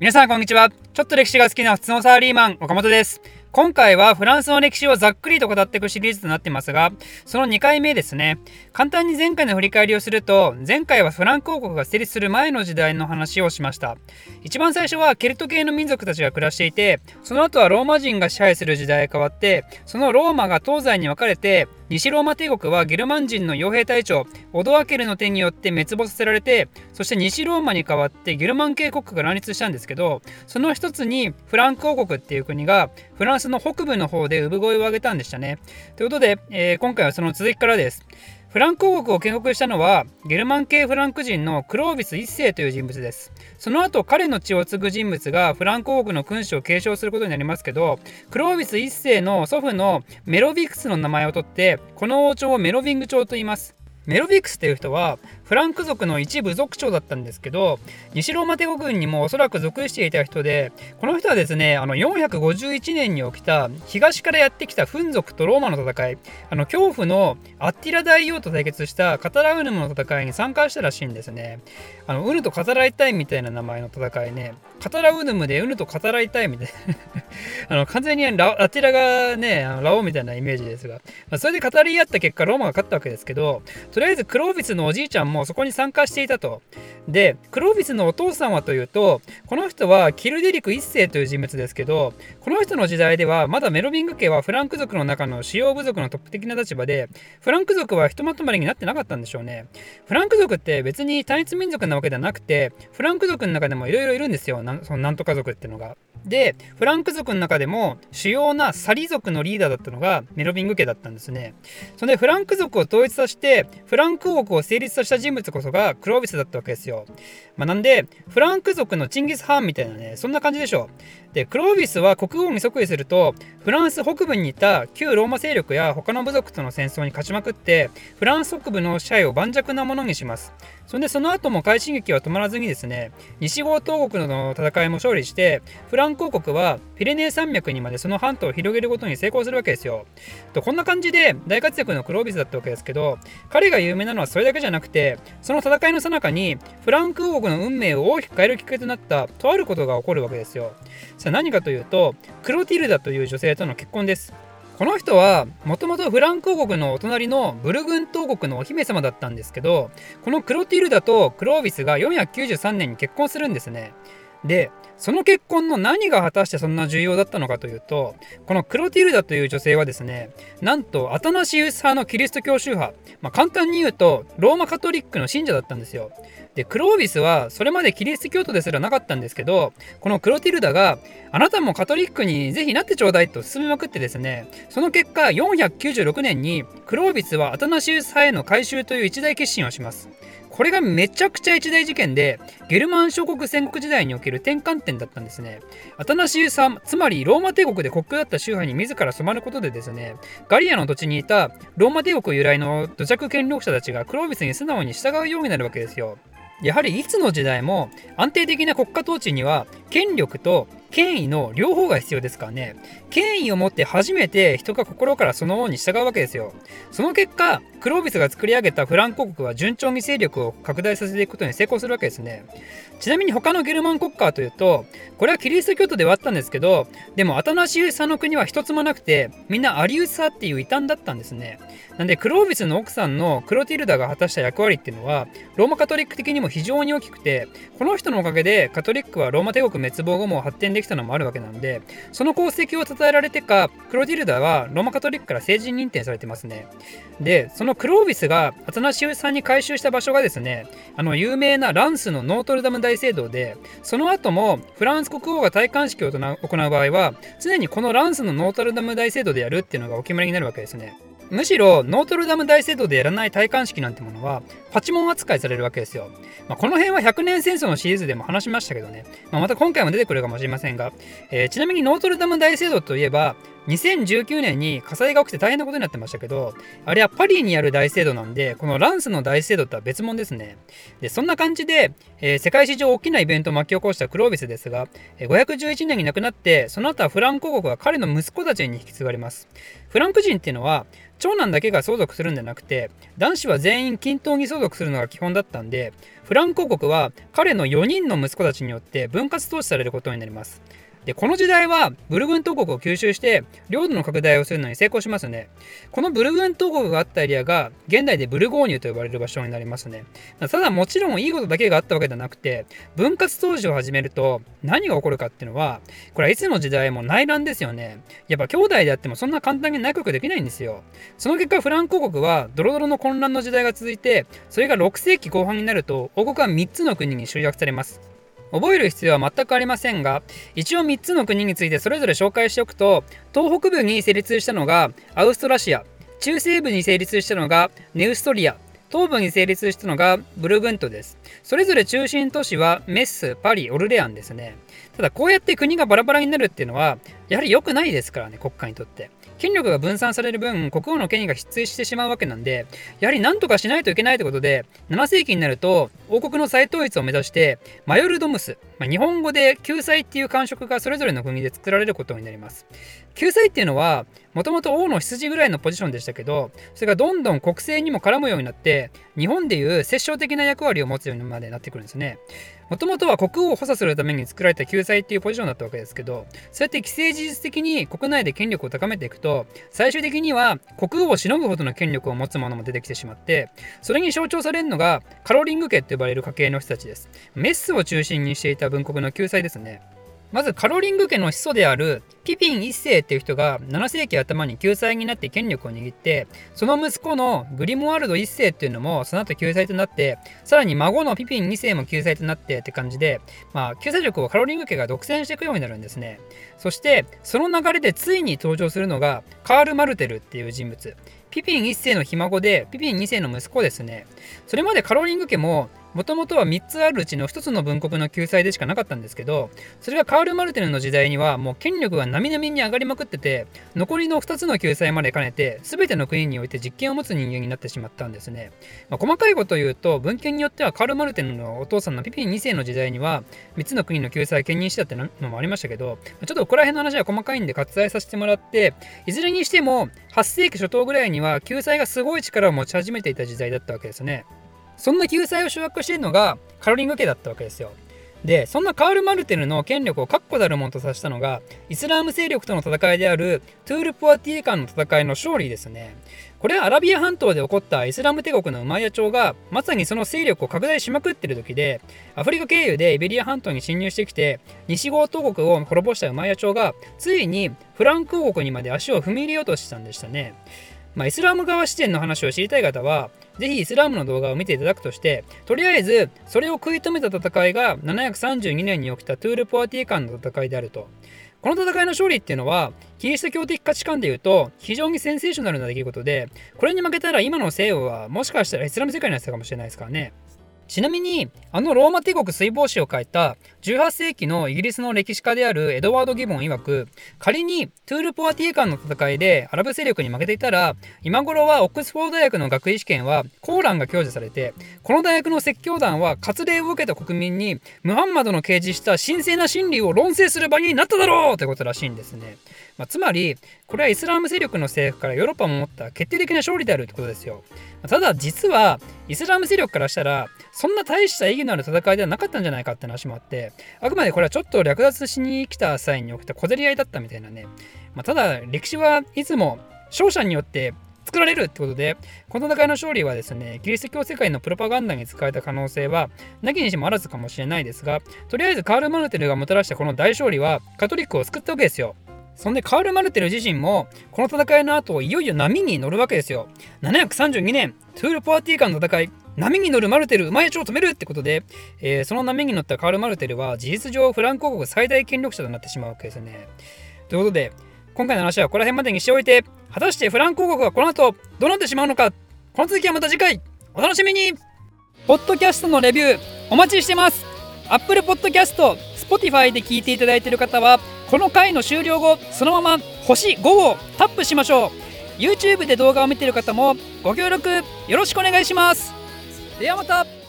皆さんこんにちは。ちょっと歴史が好きな普通のサラリーマン、岡本です。今回はフランスの歴史をざっくりと語っていくシリーズとなっていますが、その2回目ですね。簡単に前回の振り返りをすると、前回はフランク王国が成立する前の時代の話をしました。一番最初はケルト系の民族たちが暮らしていて、その後はローマ人が支配する時代が変わって、そのローマが東西に分かれて、西ローマ帝国はゲルマン人の傭兵隊長オドアケルの手によって滅亡させられてそして西ローマに代わってゲルマン帝国が乱立したんですけどその一つにフランク王国っていう国がフランスの北部の方で産声を上げたんでしたね。ということで、えー、今回はその続きからです。フランク王国を建国したのはゲルマン系フランク人のクロービス1世という人物です。その後彼の血を継ぐ人物がフランク王国の君主を継承することになりますけどクロービス1世の祖父のメロビクスの名前を取ってこの王朝をメロビング朝と言います。メロビクスっていう人はフランク族の一部族長だったんですけど西ローマ帝国軍にもおそらく属していた人でこの人はですねあの451年に起きた東からやってきたフン族とローマの戦いあの恐怖のアッティラ大王と対決したカタラウヌムの戦いに参加したらしいんですね。あのウヌと語らいたいみたいな名前の戦いね。カタラウヌムでウヌと語らいたいみたいな あの完全にラアティラがねあのラオウみたいなイメージですが、まあ、それで語り合った結果ローマが勝ったわけですけどとりあえずクロービスのおじいちゃんもそこに参加していたと。で、クロービスのお父さんはというと、この人はキルデリク1世という人物ですけど、この人の時代ではまだメロビング家はフランク族の中の主要部族のトップ的な立場で、フランク族はひとまとまりになってなかったんでしょうね。フランク族って別に単一民族なわけではなくて、フランク族の中でもいろいろいるんですよ。そのなんとか族っていうのが。でフランク族の中でも主要なサリ族のリーダーだったのがメロビング家だったんですね。それでフランク族を統一させてフランク王国を成立させた人物こそがクロービスだったわけですよ、まあ、なんでフランク族のチンギス・ハーンみたいなねそんな感じでしょう。でクロービスは国王に即位するとフランス北部にいた旧ローマ勢力や他の部族との戦争に勝ちまくってフランス北部の支配を盤石なものにします。そんでその後も快進撃は止まらずにですね西郷東国の戦いも勝利してフランク王国はピレネー山脈にまでその半島を広げることに成功するわけですよ。とこんな感じで大活躍のクロービスだったわけですけど彼が有名なのはそれだけじゃなくてその戦いの最中にフランク王国の運命を大きく変えるきっかけとなったとあることが起こるわけですよ。さあ何かというとクロティルダという女性との結婚ですこの人はもともとフランク王国のお隣のブルグン島国のお姫様だったんですけどこのクロティルダとクロービスが493年に結婚するんですね。でその結婚の何が果たしてそんな重要だったのかというとこのクロティルダという女性はですねなんとアタナシウス派のキリスト教宗派、まあ、簡単に言うとローマカトリックの信者だったんですよ。でクロービスはそれまでキリスト教徒ですらなかったんですけどこのクロティルダがあなたもカトリックにぜひなってちょうだいと進めまくってですねその結果496年にクロービスはアタナシウス派への改宗という一大決心をしますこれがめちゃくちゃ一大事件でゲルマン諸国戦国時代における転換点だったんですね。アタナシウス派つまりローマ帝国で国境だった宗派に自ら染まることでですねガリアの土地にいたローマ帝国由来の土着権力者たちがクロービスに素直に従うようになるわけですよ。やはりいつの時代も安定的な国家統治には権力と権威の両方が必要ですからね。権威を持って初めて人が心からその王に従うわけですよ。その結果クロービスが作り上げたフランク国は順調に勢力を拡大させていくことに成功するわけですね。ちなみに他のゲルマン国家というとこれはキリスト教徒ではあったんですけどでもアタナシウス派の国は一つもなくてみんなアリウス派っていう異端だったんですね。なんでクロービスの奥さんのクロティルダが果たした役割っていうのはローマカトリック的にも非常に大きくてこの人のおかげでカトリックはローマ帝国滅亡後も発展できたのもあるわけなんでその功績を称えられてかクロティルダはローマカトリックから成人認定されてますね。でそのクロービスがアタナシウスさんに改修した場所がですねあの有名なランスのノートルダム大聖堂でその後もフランス国王が戴冠式を行う場合は常にこのランスのノートルダム大聖堂でやるっていうのがお決まりになるわけですね。むしろノートルダム大聖堂でやらない戴冠式なんてものはパチモン扱いされるわけですよ。まあ、この辺は100年戦争のシリーズでも話しましたけどね、まあ、また今回も出てくるかもしれませんが、えー、ちなみにノートルダム大聖堂といえば2019年に火災が起きて大変なことになってましたけど、あれはパリにある大聖堂なんで、このランスの大聖堂とは別物ですね。で、そんな感じで、えー、世界史上大きなイベントを巻き起こしたクロービスですが、511年に亡くなって、その後はフランク王国は彼の息子たちに引き継がれます。フランク人っていうのは、長男だけが相続するんじゃなくて、男子は全員均等に相続するのが基本だったんで、フランク王国は彼の4人の息子たちによって分割統治されることになります。で、この時代はブルグン島国を吸収して領土の拡大をするのに成功しますね。このブルグン島国があったエリアが現代でブルゴーニュと呼ばれる場所になりますね。ただもちろんいいことだけがあったわけではなくて、分割当時を始めると何が起こるかっていうのは、これはいつの時代も内乱ですよね。やっぱ兄弟であってもそんな簡単に内閣できないんですよ。その結果フランク王国はドロドロの混乱の時代が続いて、それが6世紀後半になると王国は3つの国に集約されます。覚える必要は全くありませんが、一応3つの国についてそれぞれ紹介しておくと、東北部に成立したのがアウストラシア、中西部に成立したのがネウストリア、東部に成立したのがブルグントです。それぞれ中心都市はメッス、パリ、オルレアンですね。ただこうやって国がバラバラになるっていうのは、やはり良くないですからね、国家にとって。権力が分散される分、国王の権威が失墜してしまうわけなんで、やはり何とかしないといけないということで、7世紀になると、王国の再統一を目指して、マヨルドムス、まあ、日本語で救済っていう感触がそれぞれの国で作られることになります。救済っていうのは、もともと王の羊ぐらいのポジションでしたけど、それがどんどん国政にも絡むようになって、日本でいう摂政的な役割を持つようにまでなってくるんですね。もともとは国王を補佐するために作られた救済っていうポジションだったわけですけど、そうやって既成事実的に国内で権力を高めていくと、最終的には国王をしのぐほどの権力を持つ者も出てきてしまって、それに象徴されるのがカロリング家と呼ばれる家系の人たちです。メッスを中心にしていた文国の救済ですね。まずカロリング家の始祖であるピピン1世っていう人が7世紀頭に救済になって権力を握ってその息子のグリモワルド1世っていうのもその後救済となってさらに孫のピピン2世も救済となってって感じでまあ救済力をカロリング家が独占していくようになるんですね。そしてその流れでついに登場するのがカール・マルテルっていう人物。ピピン1世のひ孫でピピン2世の息子ですね。それまでカロリング家ももともとは3つあるうちの1つの文国の救済でしかなかったんですけど、それがカール・マルテルの時代にはもう権力が並々に上がりまくってて、残りの2つの救済まで兼ねて、全ての国において実権を持つ人間になってしまったんですね。まあ、細かいことを言うと、文献によってはカール・マルテルのお父さんのピピン2世の時代には、3つの国の救済を兼任したってのもありましたけど、ちょっとここら辺の話は細かいんで割愛させてもらって、いずれにしても8世紀初頭ぐらいには救済がすごい力を持ち始めていた時代だったわけですね。そんな救済を掌握しているのがカロリング家だったわけですよ。で、そんなカール・マルテルの権力を確固たるものとさせたのが、イスラーム勢力との戦いであるトゥール・ポアティエ間の戦いの勝利ですね。これはアラビア半島で起こったイスラム帝国のウマイヤ朝が、まさにその勢力を拡大しまくってる時で、アフリカ経由でイベリア半島に侵入してきて、西郷東国を滅ぼしたウマイヤ朝が、ついにフランク王国にまで足を踏み入れようとしたんでしたね。まあ、イスラム側視点の話を知りたい方は、ぜひイスラムの動画を見ていただくとして、とりあえずそれを食い止めた戦いが732年に起きたトゥール・ポアティエ間の戦いであると。この戦いの勝利っていうのは、キリスト教的価値観でいうと、非常にセンセーショナルな出来事で、これに負けたら今の西洋はもしかしたらイスラム世界になってたかもしれないですからね。ちなみに、あのローマ帝国水防史を書いた18世紀のイギリスの歴史家であるエドワード・ギボン曰く、仮にトゥール・ポアティエ間の戦いでアラブ勢力に負けていたら、今頃はオックスフォード大学の学位試験はコーランが享受されて、この大学の説教団は割礼を受けた国民にムハンマドの掲示した神聖な真理を論争する場になっただろうということらしいんですね。まあ、つまり、これはイスラム勢力の政府からヨーロッパも持った決定的な勝利であるってことですよ。ただ実はイスラム勢力からしたらそんな大した意義のある戦いではなかったんじゃないかって話もあってあくまでこれはちょっと略奪しに来た際に起きた小競り合いだったみたいなね、まあ、ただ歴史はいつも勝者によって作られるってことで、この戦いの勝利はですね、キリスト教世界のプロパガンダに使われた可能性は、なきにしもあらずかもしれないですが、とりあえずカール・マルテルがもたらしたこの大勝利は、カトリックを救ったわけですよ。そんでカール・マルテル自身もこの戦いの後いよいよ波に乗るわけですよ。732年トゥール・ポアティーカの戦い波に乗るマルテル、馬やちを止めるってことで、えー、その波に乗ったカール・マルテルは事実上フランク王国最大権力者となってしまうわけですよね。ということで、今回の話はこの辺までにしておいて、果たしてフランク王国はこの後どうなってしまうのか、この続きはまた次回、お楽しみに。ポッドキャストのレビューお待ちしてます。Apple Podcast、Spotify で聞いていただいている方はこの回の終了後そのまま星5をタップしましょう。YouTube で動画を見ている方もご協力よろしくお願いします。ではまた。